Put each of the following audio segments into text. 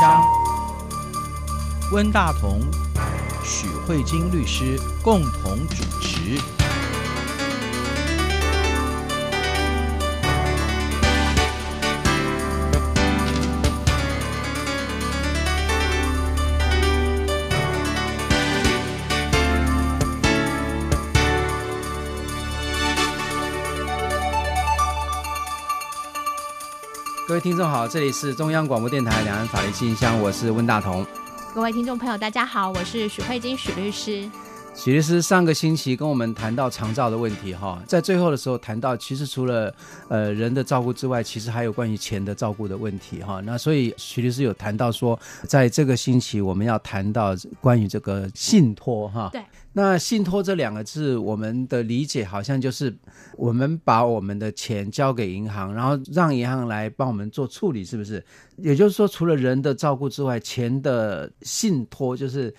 张，温大同、许慧晶律师共同主持。听众好，这里是中央广播电台两岸法律信箱，我是温大同。各位听众朋友，大家好，我是许慧晶许律师。许律师上个星期跟我们谈到长照的问题，哈，在最后的时候谈到，其实除了呃人的照顾之外，其实还有关于钱的照顾的问题，哈。那所以许律师有谈到说，在这个星期我们要谈到关于这个信托，哈。对。那信托这两个字，我们的理解好像就是我们把我们的钱交给银行，然后让银行来帮我们做处理，是不是？也就是说，除了人的照顾之外，钱的信托就是。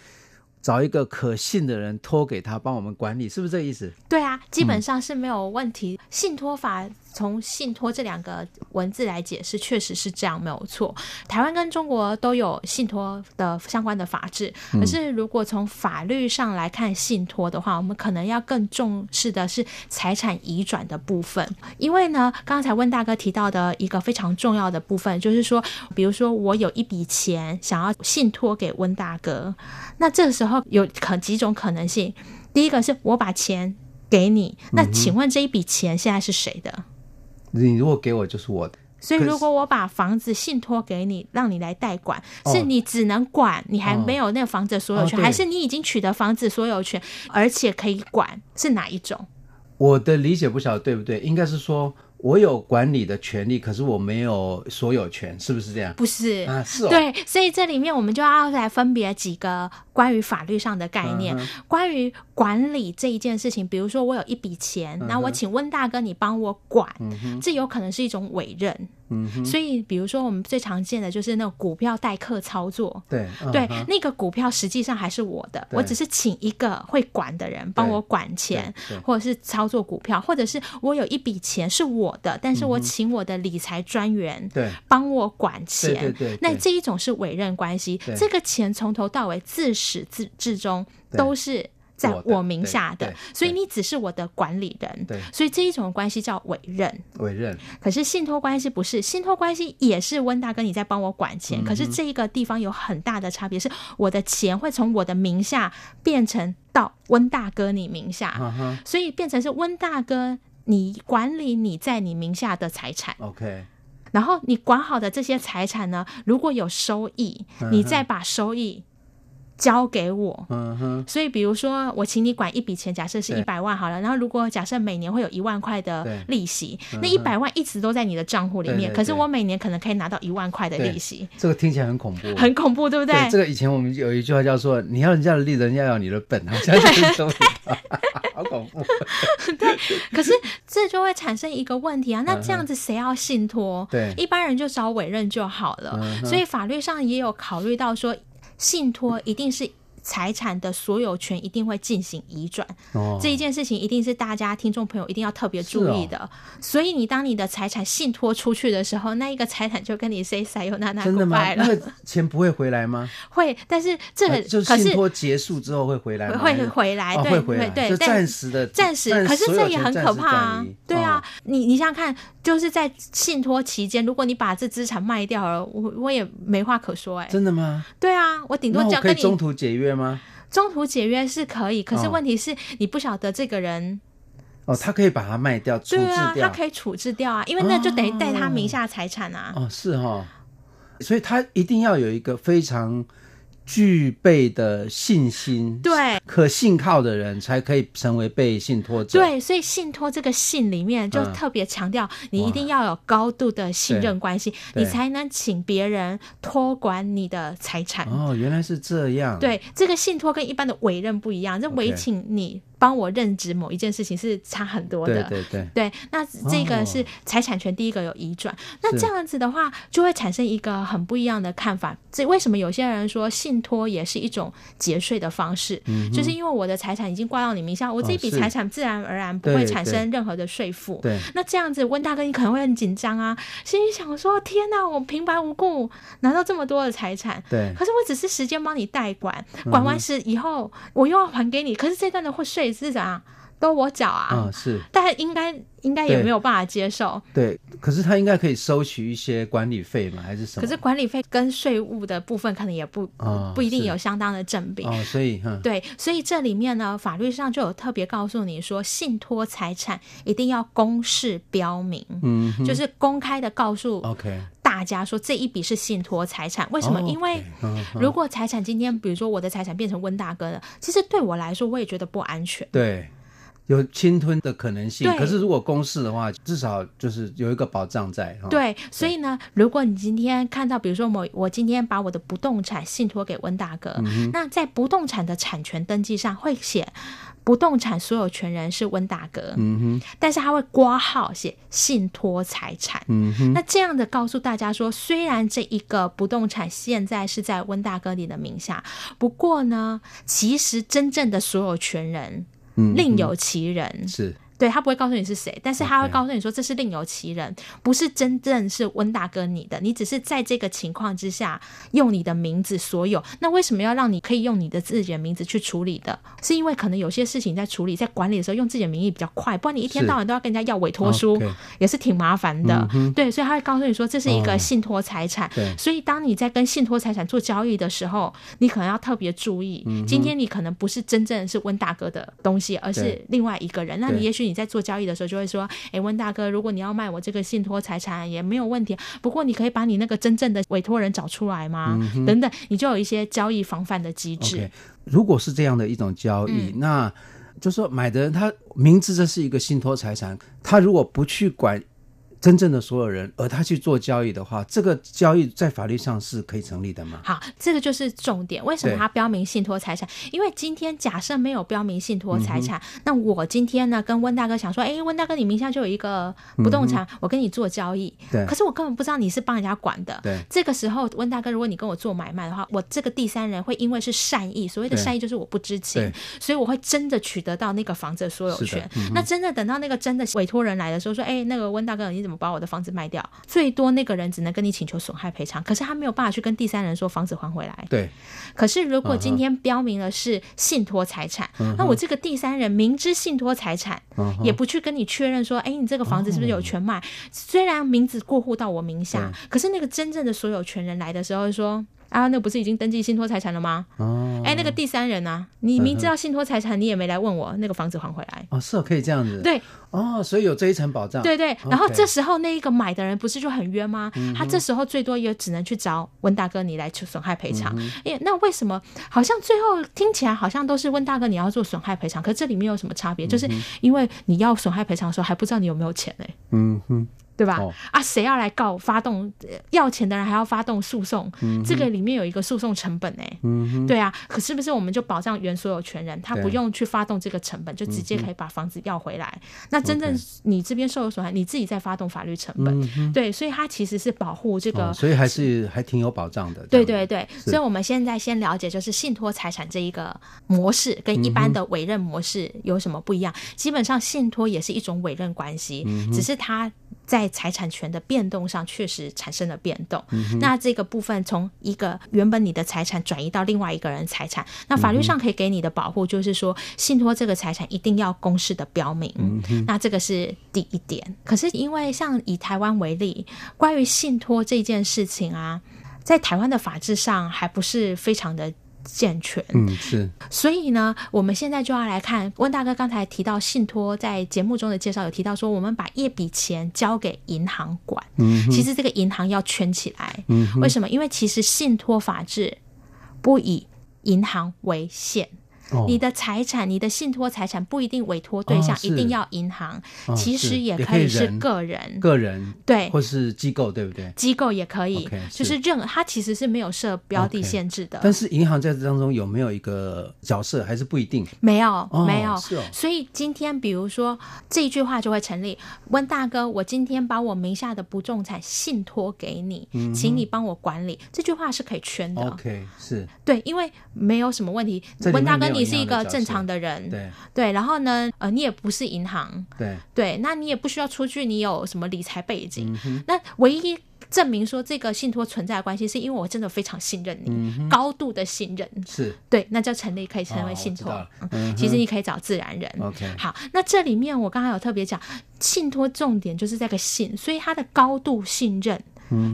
找一个可信的人托给他帮我们管理，是不是这个意思？对啊，基本上是没有问题。嗯、信托法从信托这两个文字来解释，确实是这样，没有错。台湾跟中国都有信托的相关的法制，可是如果从法律上来看信托的话，我们可能要更重视的是财产移转的部分。因为呢，刚才温大哥提到的一个非常重要的部分，就是说，比如说我有一笔钱想要信托给温大哥，那这个时候。有可几种可能性，第一个是我把钱给你，那请问这一笔钱现在是谁的？你如果给我就是我的。所以如果我把房子信托给你，让你来代管，是你只能管，你还没有那个房子所有权，还是你已经取得房子所有权，而且可以管，是哪一种？我的理解不晓得对不对？应该是说。我有管理的权利，可是我没有所有权，是不是这样？不是啊，是哦。对，所以这里面我们就要来分别几个关于法律上的概念，嗯、关于管理这一件事情。比如说，我有一笔钱，那、嗯、我请温大哥你帮我管，嗯、这有可能是一种委任。嗯，所以比如说我们最常见的就是那种股票代客操作，对对，那个股票实际上还是我的，我只是请一个会管的人帮我管钱，或者是操作股票，或者是我有一笔钱是我的，但是我请我的理财专员对。帮我管钱，对对对，那这一种是委任关系，这个钱从头到尾自始至至终都是。在我名下的，所以你只是我的管理人，对，所以这一种关系叫委任。委任。可是信托关系不是，信托关系也是温大哥你在帮我管钱，嗯，可是这一个地方有很大的差别，是我的钱会从我的名下变成到温大哥你名下，嗯，所以变成是温大哥你管理你在你名下的财产。OK，然后你管好的这些财产呢，如果有收益，嗯，你再把收益。交给我，嗯哼，所以比如说我请你管一笔钱，假设是一百万好了，然后如果假设每年会有一万块的利息，那一百万一直都在你的账户里面，可是我每年可能可以拿到一万块的利息，这个听起来很恐怖，很恐怖，对不对？对，这个以前我们有一句话叫做“你要人家的利，人家要你的本”，好像是说，好恐怖。对，可是这就会产生一个问题啊，那这样子谁要信托？对，一般人就找委任就好了，嗯。所以法律上也有考虑到说。信托一定是财产的所有权，一定会进行移转。哦，这一件事情一定是大家听众朋友一定要特别注意的。哦。所以你当你的财产信托出去的时候，那一个财产就跟你 say sayonara 了。真的吗？那个钱不会回来吗？会，但是这个、啊、就信托结束之后会回来吗？会回来，对，哦、会回来，对，暂时的，暂时。可是这也很可怕啊！对啊，哦、你你想想看。就是在信托期间，如果你把这资产卖掉了，我我也没话可说哎、欸。真的吗？对啊，我顶多讲跟你中途解约吗？中途解约是可以，可是问题是你不晓得这个人哦，他可以把它卖掉，处置掉。对啊，他可以处置掉啊，因为那就等于带他名下财产啊。哦，是哈，所以他一定要有一个非常。具备的信心，对，可信靠的人才可以成为被信托者。对，所以信托这个信里面就特别强调，你一定要有高度的信任关系，你才能请别人托管你的财产。哦，原来是这样。对，这个信托跟一般的委任不一样，这委请你。帮我认知某一件事情是差很多的。对对对。对，那这个是财产权第一个有移转，哦、那这样子的话就会产生一个很不一样的看法。这为什么有些人说信托也是一种节税的方式？嗯，就是因为我的财产已经挂到你名下，我这一笔财产自然而然不会产生任何的税负。对，那这样子温大哥你可能会很紧张啊，心里想说：天哪，我平白无故拿到这么多的财产，对，可是我只是时间帮你代管，管完时以后我又要还给你，可是这段的会税是怎样？都我缴啊，嗯，是，但应该应该也没有办法接受。对，对，可是他应该可以收取一些管理费嘛，还是什么？可是管理费跟税务的部分可能也不、哦、不一定有相当的正比。哦，所以，嗯，对，所以这里面呢，法律上就有特别告诉你说，信托财产一定要公示标明，嗯，就是公开的告诉，OK，大家说这一笔是信托财产。为什么？哦、因为如果财产今天，比如说我的财产变成温大哥的，其实对我来说，我也觉得不安全。对。有侵吞的可能性，可是如果公示的话，至少就是有一个保障在。对，所以呢，如果你今天看到，比如说我我今天把我的不动产信托给温大哥，嗯，那在不动产的产权登记上会写不动产所有权人是温大哥，嗯哼，但是他会挂号写信托财产，嗯哼，那这样的告诉大家说，虽然这一个不动产现在是在温大哥你的名下，不过呢，其实真正的所有权人。另有其人，嗯、是对，他不会告诉你是谁，但是他会告诉你说，这是另有其人.不是真正是温大哥你的，你只是在这个情况之下用你的名字所有。那为什么要让你可以用你的自己的名字去处理的？是因为可能有些事情在处理在管理的时候用自己的名义比较快，不然你一天到晚都要跟人家要委托书，Okay. 也是挺麻烦的。嗯。对，所以他会告诉你说，这是一个信托财产。对、哦，所以当你在跟信托财产做交易的时候，你可能要特别注意，嗯，今天你可能不是真正是温大哥的东西，而是另外一个人。那你也许你在做交易的时候就会说：“哎，温大哥，如果你要卖我这个信托财产也没有问题，不过你可以把你那个真正的委托人找出来吗？嗯、等等，你就有一些交易防范的机制。Okay. 如果是这样的一种交易，嗯、那就是说买的人他明知这是一个信托财产，他如果不去管。”真正的所有人，而他去做交易的话，这个交易在法律上是可以成立的吗？好，这个就是重点。为什么他标明信托财产？因为今天假设没有标明信托财产，嗯，那我今天呢跟温大哥想说，哎，温大哥，你名下就有一个不动产，嗯，我跟你做交易。对。可是我根本不知道你是帮人家管的。对。这个时候，温大哥，如果你跟我做买卖的话，我这个第三人会因为是善意，所谓的善意就是我不知情，所以我会真的取得到那个房子的所有权。嗯，那真的等到那个真的委托人来的时候，说，哎，那个温大哥，你怎么？把我的房子卖掉，最多那个人只能跟你请求损害赔偿，可是他没有办法去跟第三人说房子还回来。对。可是如果今天标明了是信托财产，嗯，那我这个第三人明知信托财产，嗯，也不去跟你确认说，哎，你这个房子是不是有权卖？嗯，虽然名字过户到我名下，可是那个真正的所有权人来的时候说。啊，那不是已经登记信托财产了吗？哦，哎，那个第三人呢、啊？你明知道信托财产，你也没来问我，那个房子还回来？哦，是哦，可以这样子。对，哦，所以有这一层保障。对对，然后这时候那一个买的人不是就很冤吗？嗯、他这时候最多也只能去找温大哥你来求损害赔偿。哎、嗯，那为什么好像最后听起来好像都是温大哥你要做损害赔偿？可这里面有什么差别？就是因为你要损害赔偿的时候还不知道你有没有钱呢？嗯哼。对吧？哦、啊，谁要来告？发动要钱的人还要发动诉讼、嗯，这个里面有一个诉讼成本哎、嗯。对啊，可是不是我们就保障原所有权人，他不用去发动这个成本，就直接可以把房子要回来？嗯、那真正你这边受有损害，你自己在发动法律成本。嗯、对，所以它其实是保护这个、哦，所以还是还挺有保障的。对对对，所以我们现在先了解，就是信托财产这一个模式跟一般的委任模式有什么不一样？嗯、基本上信托也是一种委任关系、嗯，只是它。在财产权的变动上，确实产生了变动。嗯、那这个部分从一个原本你的财产转移到另外一个人财产，那法律上可以给你的保护就是说，信托这个财产一定要公示的标明、嗯。那这个是第一点。可是因为像以台湾为例，关于信托这件事情啊，在台湾的法制上还不是非常的。健全，嗯，是，所以呢，我们现在就要来看温大哥刚才提到信托，在节目中的介绍有提到说，我们把一笔钱交给银行管，嗯，其实这个银行要圈起来，嗯，为什么？因为其实信托法制不以银行为限。哦、你的财产、你的信托财产不一定委托对象、哦、一定要银行，哦、其实也可以是个人、人个人对，或是机构，对不对？机构也可以，okay, 就是任它其实是没有设标的限制的。Okay, 但是银行在这当中有没有一个角色，还是不一定？没有，哦、没有。所以今天比如说这一句话就会成立：温大哥，我今天把我名下的不动产信托给你，嗯、请你帮我管理。这句话是可以圈的。OK，是对，因为没有什么问题。温大哥，你是一个正常的人，对对。然后呢，呃，你也不是银行，对对，那你也不需要出具，你有什么理财背景？嗯、那唯一证明说这个信托存在的关系，是因为我真的非常信任你，嗯、高度的信任，是对，那就成立可以成为信托。哦嗯、其实你可以找自然人。OK，好，那这里面我刚刚有特别讲，信托重点就是这个信，所以它的高度信任。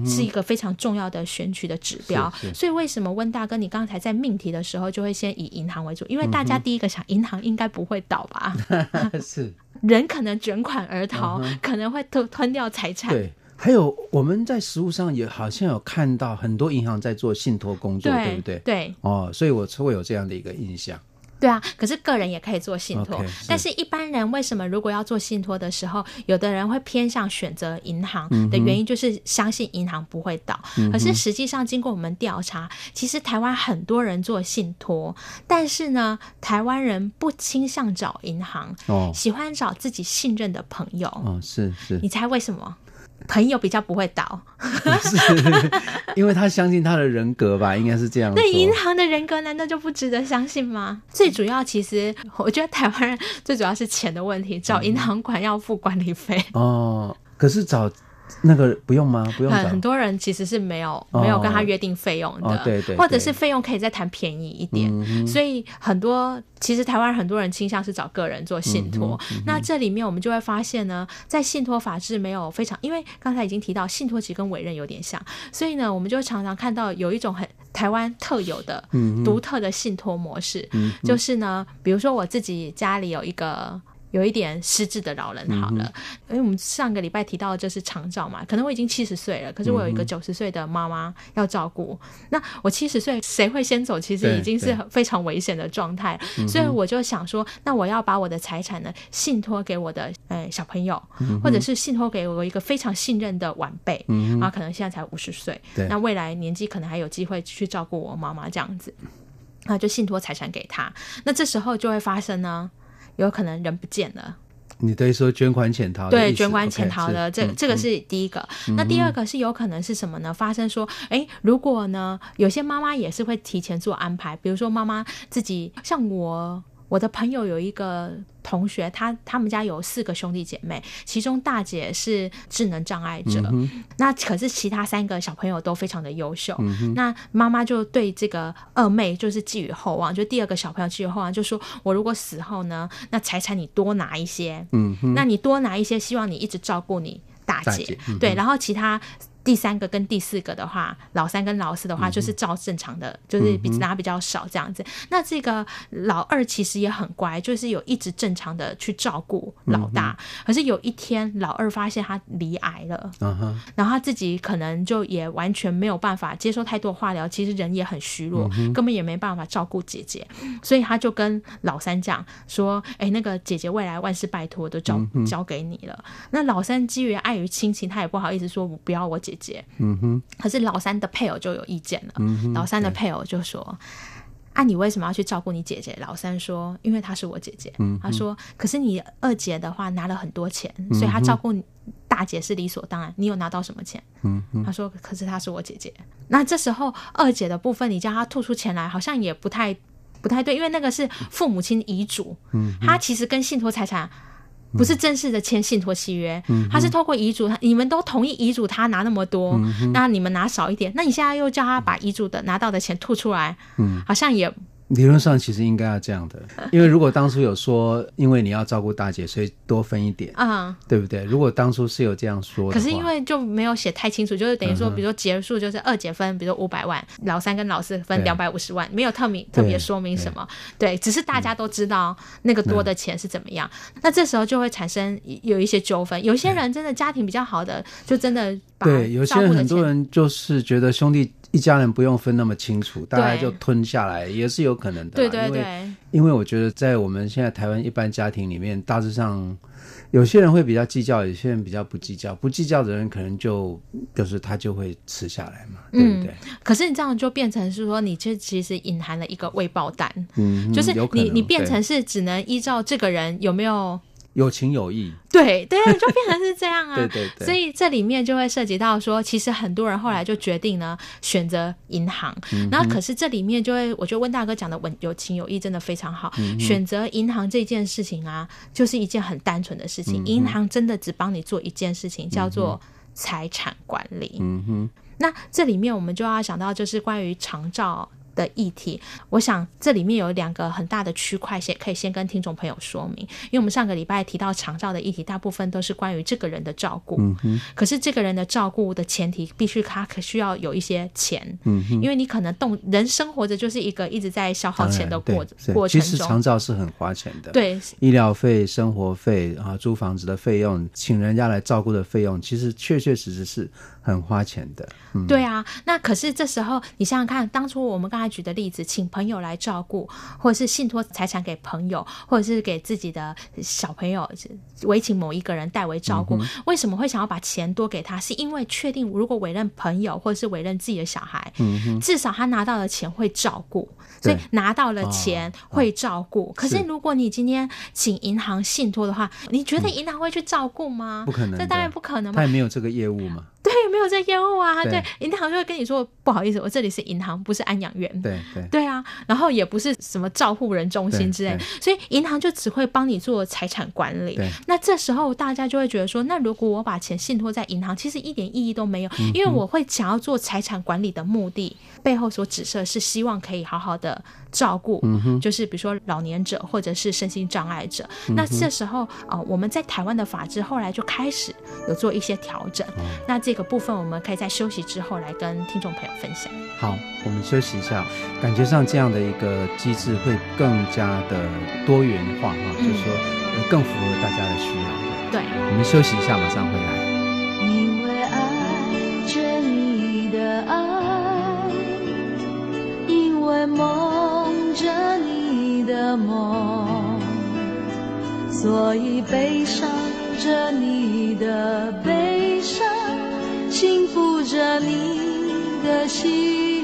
是一个非常重要的选取的指标，所以为什么温大哥你刚才在命题的时候就会先以银行为主？因为大家第一个想，银行应该不会倒吧？是，人可能卷款而逃，嗯、可能会吞吞掉财产。对，还有我们在实务上也好像有看到很多银行在做信托工作，对，对不对？对，哦，所以我会有这样的一个印象。对啊，可是个人也可以做信托但是一般人为什么如果要做信托的时候，有的人会偏向选择银行的原因就是相信银行不会倒。嗯、可是实际上经过我们调查，其实台湾很多人做信托，但是呢，台湾人不倾向找银行，哦，喜欢找自己信任的朋友。哦，是是，你猜为什么？朋友比较不会倒，是因为他相信他的人格吧，应该是这样。那银行的人格难道就不值得相信吗？最主要，其实我觉得台湾人最主要是钱的问题，找银行管要付管理费。嗯。哦，可是找。那个不用吗？不用。很很多人其实是没有、哦、没有跟他约定费用的，哦、对，对对，或者是费用可以再谈便宜一点。嗯、所以很多其实台湾很多人倾向是找个人做信托。嗯嗯、那这里面我们就会发现呢，在信托法制没有非常，因为刚才已经提到信托其实跟委任有点像，所以呢，我们就常常看到有一种很台湾特有的、嗯、独特的信托模式，嗯、就是呢，比如说我自己家里有一个。有一点失智的老人好了，因为我们上个礼拜提到的就是长照嘛，可能我已经七十岁了，可是我有一个九十岁的妈妈要照顾。嗯、那我七十岁谁会先走？其实已经是非常危险的状态，所以我就想说，那我要把我的财产呢信托给我的呃小朋友，嗯、或者是信托给我一个非常信任的晚辈，嗯、啊，可能现在才五十岁，那未来年纪可能还有机会去照顾我妈妈这样子，那就信托财产给他。那这时候就会发生呢。有可能人不见了，你等于说捐款潜逃？对，捐款潜逃的，这这个是第一个。嗯、那第二个是有可能是什么呢？发生说，哎，如果呢，有些妈妈也是会提前做安排，比如说妈妈自己，像我。我的朋友有一个同学，他他们家有四个兄弟姐妹，其中大姐是智能障碍者，嗯、那可是其他三个小朋友都非常的优秀。嗯、那妈妈就对这个二妹就是寄予厚望，就第二个小朋友寄予厚望，就说我如果死后呢，那财产你多拿一些，嗯、那你多拿一些，希望你一直照顾你大姐，大姐嗯、对，然后其他。第三个跟第四个的话，老三跟老四的话，就是照正常的，嗯、就是比拿比较少这样子。嗯、那这个老二其实也很乖，就是有一直正常的去照顾老大。嗯、可是有一天，老二发现他罹癌了，然后他自己可能就也完全没有办法接受太多化疗，其实人也很虚弱，嗯、根本也没办法照顾姐姐，所以他就跟老三讲说：“哎，那个姐姐未来万事拜托，我都交、交给你了。”那老三基于碍于亲情，他也不好意思说我不要我姐姐。姐，嗯哼，可是老三的配偶就有意见了。嗯、哼老三的配偶就说：“对啊，你为什么要去照顾你姐姐？”老三说：“因为她是我姐姐。嗯”他说：“可是你二姐的话拿了很多钱，所以她照顾大姐是理所当然。你有拿到什么钱？”嗯哼，他说：“可是她是我姐姐。”那这时候二姐的部分，你叫她吐出钱来，好像也不太不太对，因为那个是父母亲遗嘱。嗯哼，他其实跟信托财产。不是正式的签信托契约，嗯、他是透过遗嘱，他你们都同意遗嘱，他拿那么多，嗯、那你们拿少一点，那你现在又叫他把遗嘱的拿到的钱吐出来，嗯、好像也。理论上其实应该要这样的，因为如果当初有说，因为你要照顾大姐，所以多分一点，啊、嗯，对不对？如果当初是有这样说的，可是因为就没有写太清楚，就是等于说，比如说结束就是二姐分，比如说五百万，老三跟老四分两百五十万，没有特明特别说明什么，对，对，只是大家都知道那个多的钱是怎么样，嗯、那这时候就会产生有一些纠纷。有些人真的家庭比较好的，就真的对，有些人很多人就是觉得兄弟一家人不用分那么清楚，大家就吞下来也是有可能的。对对对，因为因为我觉得在我们现在台湾一般家庭里面，大致上。有些人会比较计较，有些人比较不计较。不计较的人可能就就是他就会吃下来嘛，对不对？嗯，可是你这样就变成是说，你这其实隐含了一个未爆弹，嗯，就是你你变成是只能依照这个人有没有。有情有义，对对，就变成是这样啊。对对对，所以这里面就会涉及到说，其实很多人后来就决定呢选择银行，嗯、然后可是这里面就会，我觉得温大哥讲的稳有情有义真的非常好。嗯、选择银行这件事情啊，就是一件很单纯的事情。嗯、银行真的只帮你做一件事情，叫做财产管理。嗯哼，那这里面我们就要想到，就是关于长照。的议题，我想这里面有两个很大的区块，先可以先跟听众朋友说明。因为我们上个礼拜提到长照的议题，大部分都是关于这个人的照顾。可是这个人的照顾的前提，必须他可需要有一些钱。因为你可能动人生活着就是一个一直在消耗钱的过过程中。其实长照是很花钱的。对。医疗费、生活费啊，租房子的费用，请人家来照顾的费用，其实确确实实是。很花钱的，嗯，对啊。那可是这时候，你想想看，当初我们刚才举的例子，请朋友来照顾，或者是信托财产给朋友，或者是给自己的小朋友，委请某一个人代为照顾，嗯，为什么会想要把钱多给他？是因为确定如果委任朋友，或者是委任自己的小孩，嗯，至少他拿到了钱会照顾，所以拿到了钱会照顾。可是如果你今天请银行信托的话，你觉得银行会去照顾吗？不可能，这当然不可能嘛，他也没有这个业务嘛。对，没有在业务啊。对，银行就会跟你说，不好意思，我这里是银行，不是安养院。对对对啊，然后也不是什么照护人中心之类，所以银行就只会帮你做财产管理。那这时候大家就会觉得说，那如果我把钱信托在银行，其实一点意义都没有，因为我会想要做财产管理的目的背后所指涉是希望可以好好的照顾，嗯、就是比如说老年者或者是身心障碍者。嗯、那这时候呃，我们在台湾的法制后来就开始有做一些调整。嗯、那这个部分我们可以在休息之后来跟听众朋友分享。好，我们休息一下。感觉上这样的一个机制会更加的多元化哈，嗯、就是说更符合大家的需要。对，我们休息一下，马上回来。因为爱着你的爱，因为梦着你的梦，所以悲伤着你的悲伤，幸福着你的幸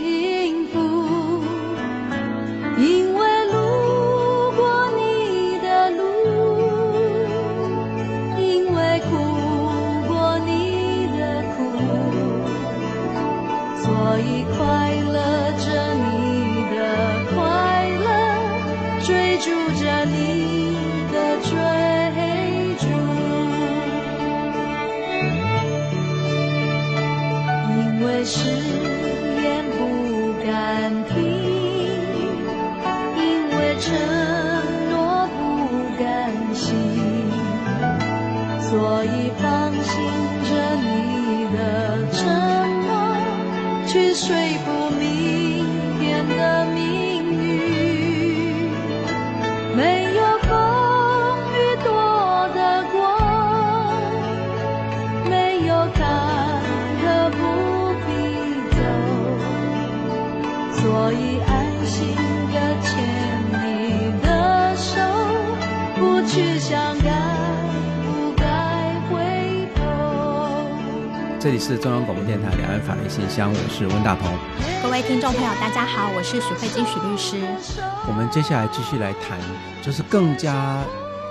没有风雨躲得过没有坎坷不必走所以安心的牵你的手。不去想该不该回头这里是中央广播电台两岸法律信箱我是温大鹏各位听众朋友，大家好，我是许慧金许律师。我们接下来继续来谈，就是更加。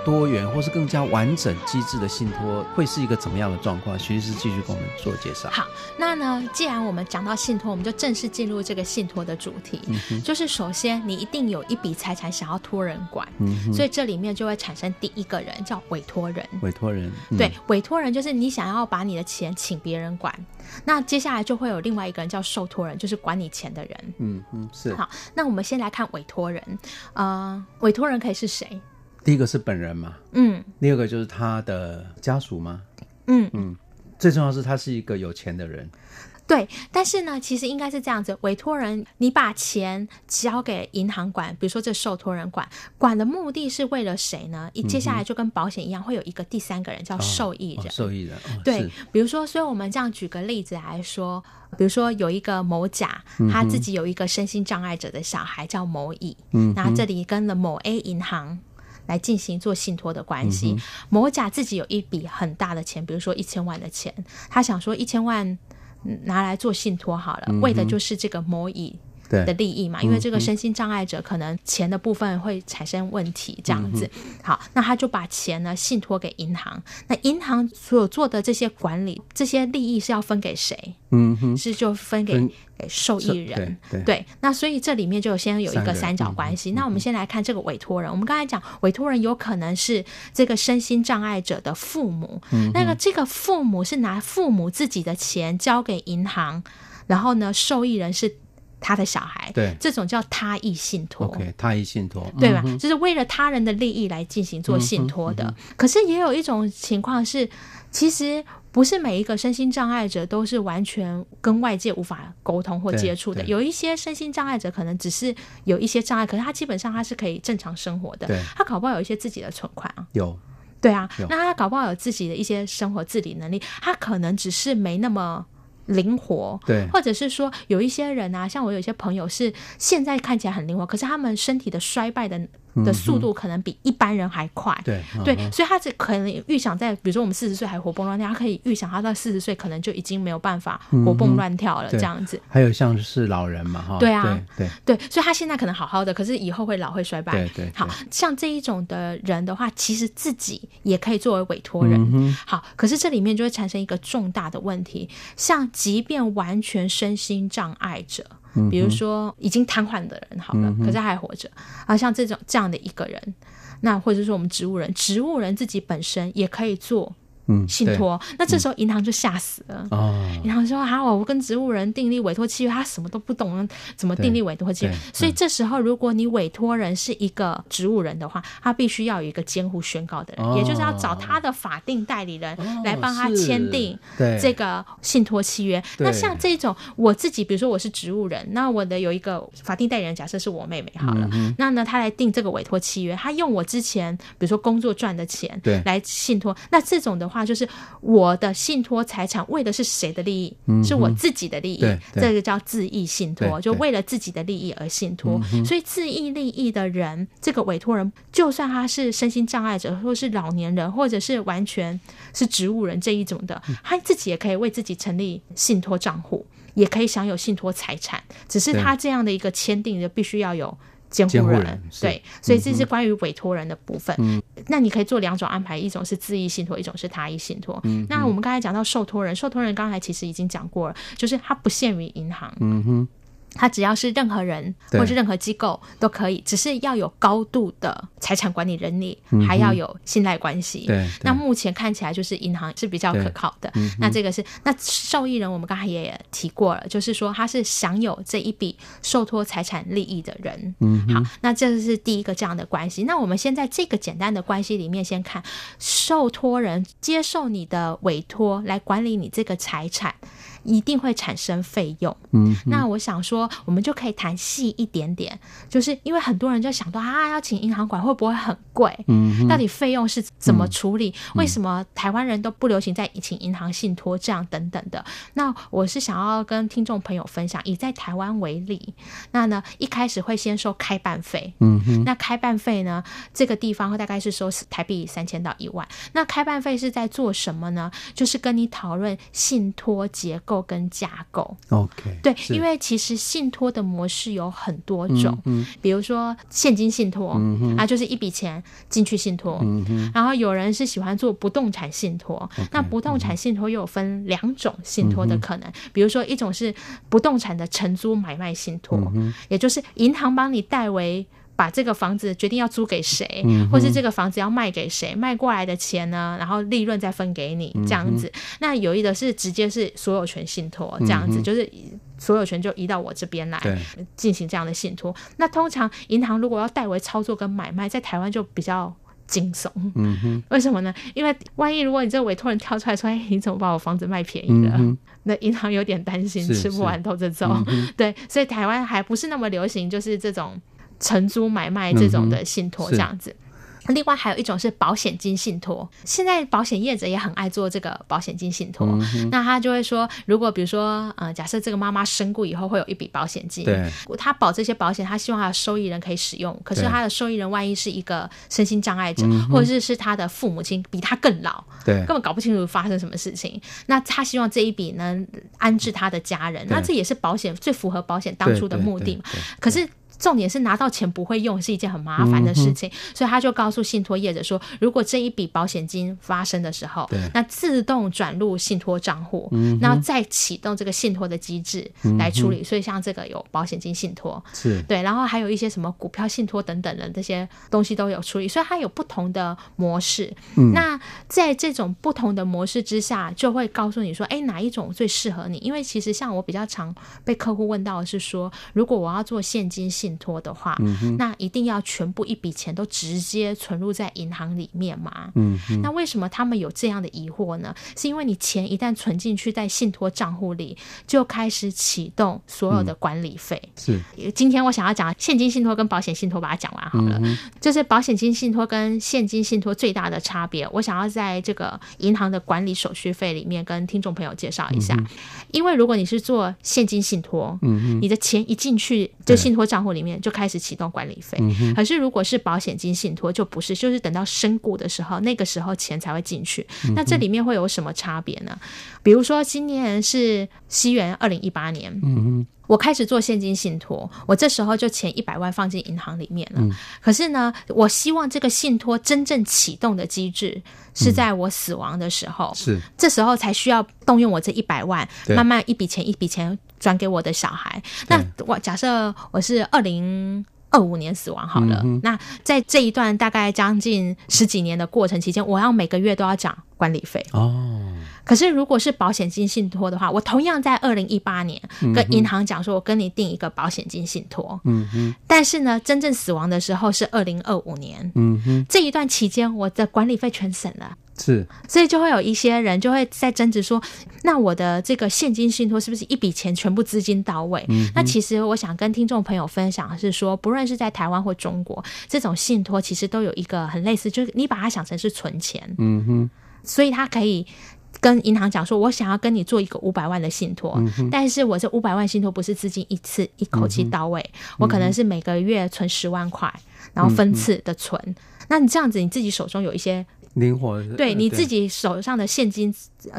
多元或是更加完整机制的信托会是一个怎么样的状况？徐律师继续跟我们做介绍。好，那呢，既然我们讲到信托，我们就正式进入这个信托的主题。嗯、就是首先你一定有一笔财产想要托人管，嗯、所以这里面就会产生第一个人叫委托人。委托人，嗯、对，委托人就是你想要把你的钱请别人管，那接下来就会有另外一个人叫受托人，就是管你钱的人。嗯嗯，是。好，那我们先来看委托人。呃，委托人可以是谁？第一个是本人嘛，嗯，第二个就是他的家属吗？嗯。嗯，最重要是他是一个有钱的人，对，但是呢，其实应该是这样子：委托人，你把钱交给银行管，比如说这受托人管，管的目的是为了谁呢？一接下来就跟保险一样，会有一个第三个人叫受益人。哦哦、受益人，哦、对，比如说，所以我们这样举个例子来说，比如说有一个某甲，他自己有一个身心障碍者的小孩叫某乙，嗯，那这里跟了某 A 银行来进行做信托的关系。嗯、某甲自己有一笔很大的钱，比如说一千万的钱，他想说一千万。拿来做信托好了，嗯、为的就是这个某乙的利益嘛。因为这个身心障碍者可能钱的部分会产生问题，这样子。嗯、好，那他就把钱呢信托给银行。那银行所做的这些管理，这些利益是要分给谁？嗯哼，是就分给。给受益人，对，对，对，那所以这里面就先有一个三角关系。那我们先来看这个委托人。我们刚才讲委托人有可能是这个身心障碍者的父母，嗯、那个这个父母是拿父母自己的钱交给银行，然后呢，受益人是他的小孩，对，这种叫他意信托。OK，他意信托，对吧？嗯、就是为了他人的利益来进行做信托的。嗯嗯嗯、可是也有一种情况是，其实。不是每一个身心障碍者都是完全跟外界无法沟通或接触的，有一些身心障碍者可能只是有一些障碍，可是他基本上他是可以正常生活的。对他搞不好有一些自己的存款啊。有，对啊，那他搞不好有自己的一些生活自理能力，他可能只是没那么灵活。对，或者是说有一些人啊，像我有一些朋友是现在看起来很灵活，可是他们身体的衰败的。的速度可能比一般人还快，对对，所以他这可能预想在，比如说我们四十岁还活蹦乱跳，他可以预想他到四十岁可能就已经没有办法活蹦乱跳了，这样子。还有像是老人嘛，哈，对啊，对对，所以他现在可能好好的，可是以后会老会衰败。对对，好像这一种的人的话，其实自己也可以作为委托人。好，可是这里面就会产生一个重大的问题，像即便完全身心障碍者。比如说已经瘫痪的人好了，嗯、可是他还活着啊，像这种这样的一个人，那或者说我们植物人，植物人自己本身也可以做。嗯，信托，那这时候银行就吓死了。哦，银行说：“啊，我跟植物人订立委托契约，他什么都不懂，怎么订立委托契约？所以这时候，如果你委托人是一个植物人的话，他必须要有一个监护宣告的人，也就是要找他的法定代理人来帮他签订这个信托契约。那像这种，我自己，比如说我是植物人，那我的有一个法定代理人，假设是我妹妹好了，那呢，他来订这个委托契约，他用我之前比如说工作赚的钱来信托，那这种的。话就是我的信托财产为的是谁的利益？嗯、是我自己的利益，这个叫自益信托，就为了自己的利益而信托。所以自益利益的人，这个委托人，就算他是身心障碍者，或是老年人，或者是完全是植物人这一种的，他自己也可以为自己成立信托账户，也可以享有信托财产。只是他这样的一个签订就，必须要有。监护人，人对，所以这是关于委托人的部分。嗯、那你可以做两种安排，一种是自益信托，一种是他益信托。嗯、那我们刚才讲到受托人，受托人刚才其实已经讲过了，就是他不限于银行。嗯哼。他只要是任何人或是任何机构都可以，只是要有高度的财产管理能力，还要有信赖关系。对，那目前看起来就是银行是比较可靠的。那这个是那受益人，我们刚才也提过了，就是说他是享有这一笔受托财产利益的人。嗯，好，那这是第一个这样的关系。那我们先在这个简单的关系里面先看，受托人接受你的委托来管理你这个财产。一定会产生费用，嗯，那我想说，我们就可以谈细一点点，就是因为很多人就想到啊，要请银行管会不会很贵？嗯，到底费用是怎么处理？嗯、为什么台湾人都不流行在请银行信托这样等等的？那我是想要跟听众朋友分享，以在台湾为例，那呢一开始会先收开办费，嗯哼，那开办费呢，这个地方大概是收台币三千到一万，那开办费是在做什么呢？就是跟你讨论信托结构。跟架构，OK，对，因为其实信托的模式有很多种，比如说现金信托、嗯、啊，就是一笔钱进去信托，然后有人是喜欢做不动产信托，Okay, 那不动产信托又有分两种信托的可能，嗯、比如说一种是不动产的承租买卖信托，嗯、也就是银行帮你代为。把这个房子决定要租给谁，嗯、或是这个房子要卖给谁，卖过来的钱呢，然后利润再分给你这样子。嗯、那有一的是直接是所有权信托这样子，嗯、就是所有权就移到我这边来进行这样的信托。那通常银行如果要代为操作跟买卖，在台湾就比较惊悚。嗯哼，为什么呢？因为万一如果你这个委托人跳出来说：“哎，你怎么把我房子卖便宜了？”嗯那银行有点担心，吃不完兜着走。对，所以台湾还不是那么流行，就是这种承租买卖这种的信托这样子。另外还有一种是保险金信托，现在保险业者也很爱做这个保险金信托。嗯、那他就会说，如果比如说，呃，假设这个妈妈身故以后会有一笔保险金，对，他保这些保险，他希望他的受益人可以使用。可是他的受益人万一是一个身心障碍者，或者是是他的父母亲比他更老，对，根本搞不清楚发生什么事情。那他希望这一笔能安置他的家人，那这也是保险最符合保险当初的目的嘛。可是。重点是拿到钱不会用是一件很麻烦的事情，嗯、所以他就告诉信托业者说，如果这一笔保险金发生的时候，那自动转入信托账户，嗯、然后再启动这个信托的机制来处理。嗯、所以像这个有保险金信托，是对，然后还有一些什么股票信托等等的这些东西都有处理，所以它有不同的模式。嗯、那在这种不同的模式之下，就会告诉你说，哎，哪一种最适合你？因为其实像我比较常被客户问到的是说，如果我要做现金信托的话，嗯、那一定要全部一笔钱都直接存入在银行里面吗？嗯，那为什么他们有这样的疑惑呢？是因为你钱一旦存进去在信托账户里，就开始启动所有的管理费。嗯、是，今天我想要讲现金信托跟保险信托，把它讲完好了。嗯、就是保险金信托跟现金信托最大的差别，我想要在这个银行的管理手续费里面跟听众朋友介绍一下。嗯、因为如果你是做现金信托，嗯，你的钱一进去就信托账户里面。里面就开始启动管理费，嗯、可是如果是保险金信托就不是，就是等到身故的时候，那个时候钱才会进去。嗯、那这里面会有什么差别呢？比如说今年是西元二零一八年，我开始做现金信托，我这时候就钱一百万放进银行里面了。嗯、可是呢，我希望这个信托真正启动的机制是在我死亡的时候，是、嗯、这时候才需要动用我这一百万，慢慢一笔钱一笔钱转给我的小孩。那我假设我是二零二五年死亡好了，嗯、那在这一段大概将近十几年的过程期间，我要每个月都要缴管理费哦。可是，如果是保险金信托的话，我同样在二零一八年跟银行讲说，我跟你订一个保险金信托。嗯哼。但是呢，真正死亡的时候是二零二五年。嗯哼。这一段期间，我的管理费全省了。是。所以就会有一些人就会在争执说，那我的这个现金信托是不是一笔钱全部资金到位？嗯。那其实我想跟听众朋友分享的是说，不论是在台湾或中国，这种信托其实都有一个很类似，就是你把它想成是存钱。嗯哼。所以它可以。跟银行讲说，我想要跟你做一个五百万的信托，嗯、但是我这五百万信托不是资金一次一口气到位，嗯、我可能是每个月存十万块，然后分次的存。嗯、那你这样子，你自己手中有一些。灵活对你自己手上的现金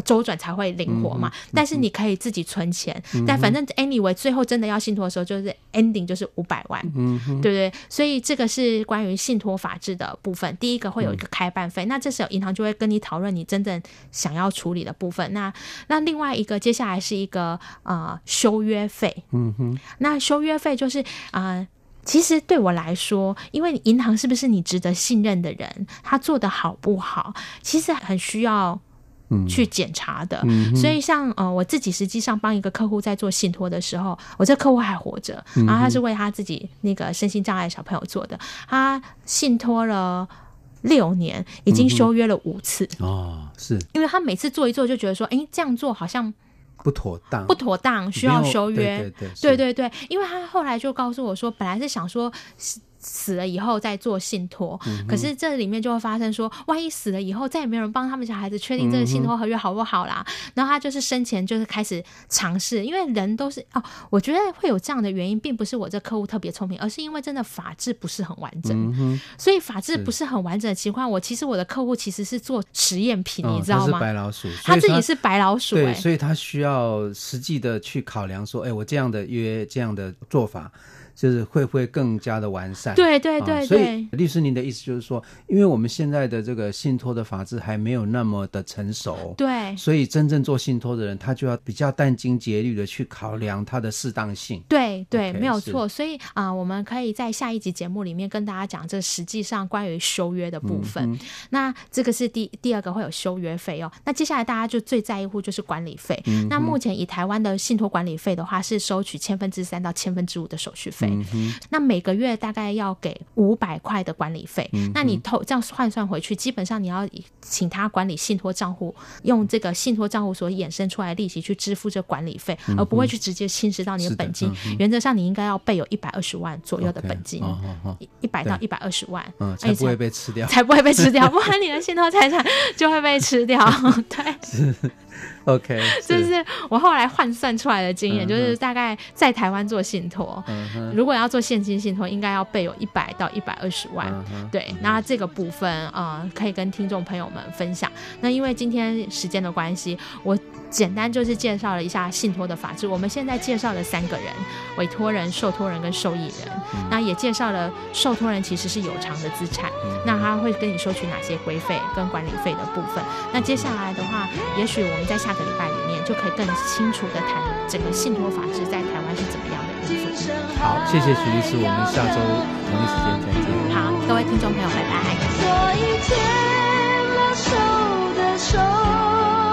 周转才会灵活嘛，嗯、但是你可以自己存钱，嗯、但反正 anyway 最后真的要信托的时候，就是 ending 就是五百万，嗯、对不对？所以这个是关于信托法制的部分。第一个会有一个开办费，嗯、那这时候银行就会跟你讨论你真正想要处理的部分。那那另外一个接下来是一个呃修约费，嗯哼，那修约费就是啊。呃其实对我来说，因为银行是不是你值得信任的人，他做的好不好，其实很需要去检查的。所以像呃我自己实际上帮一个客户在做信托的时候，我这客户还活着，然后他是为他自己那个身心障碍小朋友做的，他信托了六年，已经修约了五次。嗯、哦，是因为他每次做一做就觉得说，哎，这样做好像。不妥当，不妥当，需要修约。对对对，对对对，因为他后来就告诉我说，本来是想说。死了以后再做信托，嗯、可是这里面就会发生说，万一死了以后再也没有人帮他们小孩子确定这个信托合约好不好啦？嗯、然后他就是生前就是开始尝试，因为人都是哦，我觉得会有这样的原因，并不是我这客户特别聪明，而是因为真的法制不是很完整，嗯、所以法制不是很完整的情况，我其实我的客户其实是做实验品，哦、你知道吗？白老鼠，他自己是白老鼠，欸，对，所以他需要实际的去考量说，哎，我这样的约这样的做法。就是会不会更加的完善？对对对对、啊。所以律师，您的意思就是说，因为我们现在的这个信托的法制还没有那么的成熟，对，所以真正做信托的人，他就要比较殚精竭虑的去考量它的适当性。对对，okay, 没有错。所以啊、呃，我们可以在下一集节目里面跟大家讲，这实际上关于修约的部分。那这个是第第二个会有修约费用。那接下来大家就最在意乎就是管理费。嗯、那目前以台湾的信托管理费的话，是收取千分之三到千分之五的手续费。费。嗯哼那每个月大概要给五百块的管理费。嗯那你投这样换算回去，基本上你要请他管理信托账户，用这个信托账户所衍生出来的利息去支付这管理费，嗯而不会去直接侵蚀到你的本金。嗯原则上，你应该要备有一百二十万左右的本金一百到对一百二十万，才不会被吃掉。才不会被吃掉，不然你的信托财产就会被吃掉。对。OK，就是我后来换算出来的经验，嗯就是大概在台湾做信托，嗯如果要做现金信托，应该要备有一百到一百二十万。嗯对，那这个部分啊，可以跟听众朋友们分享。那因为今天时间的关系，我简单就是介绍了一下信托的法制。我们现在介绍了三个人：委托人、受托人跟受益人。嗯那也介绍了受托人其实是有偿的资产，嗯那他会跟你收取哪些规费跟管理费的部分。那接下来的话，也许我们在下个礼拜里面就可以更清楚的谈整个信托法制在台湾是怎么样的运作。好，谢谢徐律师，我们下周同一时间再见。好，各位听众朋友，拜拜。所以牵了手的手。